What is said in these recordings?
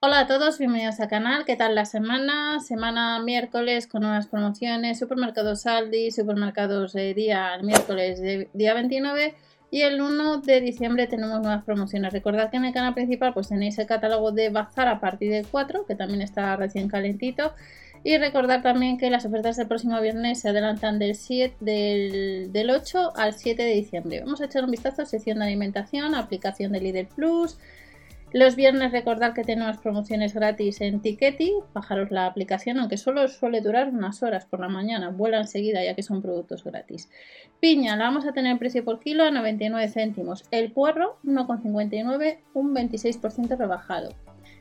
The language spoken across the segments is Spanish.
Hola a todos, bienvenidos al canal. ¿Qué tal la semana? Semana miércoles con nuevas promociones, supermercados Aldi, supermercados de día miércoles de día 29 y el 1 de diciembre tenemos nuevas promociones. Recordad que en el canal principal pues tenéis el catálogo de Bazar a partir del 4, que también está recién calentito. Y recordad también que las ofertas del próximo viernes se adelantan del, 7, del, del 8 al 7 de diciembre. Vamos a echar un vistazo a sección de alimentación, aplicación de Lidl Plus, los viernes recordad que tenemos promociones gratis en Tiketi, bajaros la aplicación, aunque solo suele durar unas horas por la mañana, vuela enseguida ya que son productos gratis. Piña, la vamos a tener precio por kilo a 99 céntimos. El puerro, 1,59, un 26% rebajado.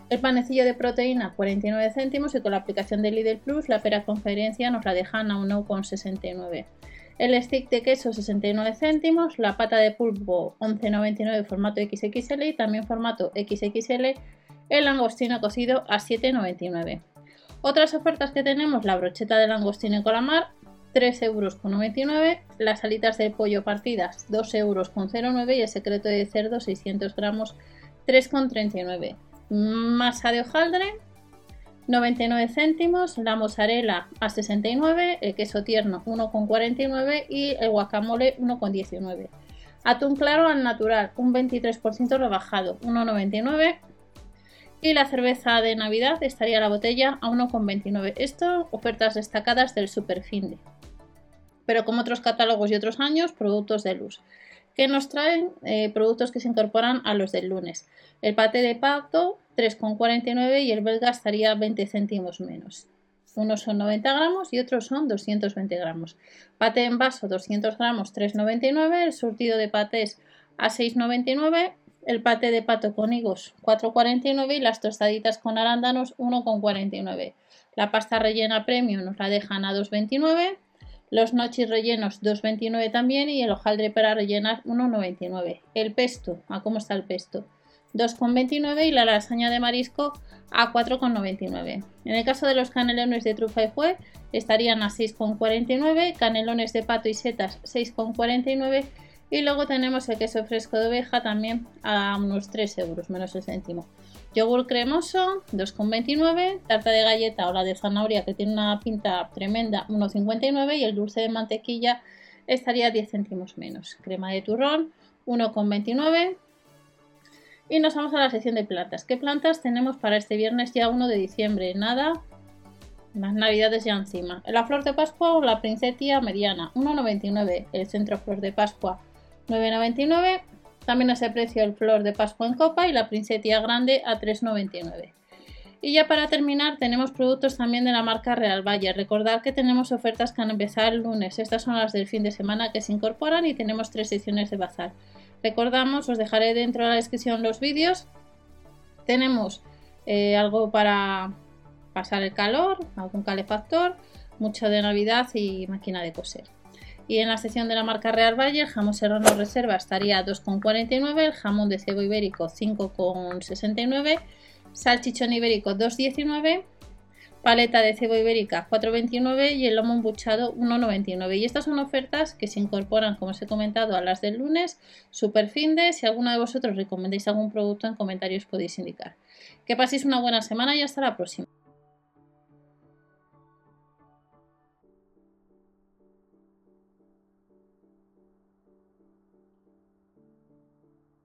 El panecillo de proteína, 49 céntimos y con la aplicación de Lidl Plus, la pera conferencia nos la dejan a 1,69 el stick de queso 69 céntimos, la pata de pulpo 11,99 formato XXL y también formato XXL, el langostino cocido a 7,99. Otras ofertas que tenemos, la brocheta de langostino en colamar 3,99 euros, las alitas de pollo partidas 2,09 euros y el secreto de cerdo 600 gramos 3,39. Masa de hojaldre 99 céntimos, la mozzarella a 69, el queso tierno 1,49 y el guacamole 1,19. Atún claro al natural, un 23% rebajado, 1,99. Y la cerveza de Navidad estaría la botella a 1,29. Esto, ofertas destacadas del Superfinde. Pero como otros catálogos y otros años, productos de luz que nos traen eh, productos que se incorporan a los del lunes. El pate de pato 3,49 y el belga estaría 20 céntimos menos. Unos son 90 gramos y otros son 220 gramos. Pate en vaso 200 gramos 3,99. El surtido de patés a 6,99. El pate de pato con higos 4,49 y las tostaditas con arándanos 1,49. La pasta rellena premium nos la dejan a 2,29 los nochis rellenos 2,29 también y el hojaldre para rellenar 1,99. El pesto, ¿a cómo está el pesto? 2,29 y la lasaña de marisco a 4,99. En el caso de los canelones de trufa y fue estarían a 6,49, canelones de pato y setas 6,49 y luego tenemos el queso fresco de oveja también a unos 3 euros menos el céntimo yogur cremoso 2,29, tarta de galleta o la de zanahoria que tiene una pinta tremenda 1,59 y el dulce de mantequilla estaría 10 céntimos menos. Crema de turrón 1,29 y nos vamos a la sección de plantas. ¿Qué plantas tenemos para este viernes ya 1 de diciembre? Nada, las navidades ya encima. La flor de Pascua o la princetia mediana 1,99. El centro flor de Pascua 9,99 también a ese precio el flor de Pascua en copa y la princetia grande a 3,99. Y ya para terminar tenemos productos también de la marca Real Valle. Recordad que tenemos ofertas que han empezado el lunes. Estas son las del fin de semana que se incorporan y tenemos tres secciones de bazar. Recordamos, os dejaré dentro de la descripción los vídeos. Tenemos eh, algo para pasar el calor, algún calefactor, mucho de Navidad y máquina de coser. Y en la sección de la marca Real Valle, el jamón serrano reserva estaría 2,49, el jamón de cebo ibérico 5,69, salchichón ibérico 2,19, paleta de cebo ibérica 4,29 y el lomo embuchado 1,99. Y estas son ofertas que se incorporan, como os he comentado, a las del lunes, super fin de. Si alguno de vosotros recomendáis algún producto en comentarios podéis indicar. Que paséis una buena semana y hasta la próxima.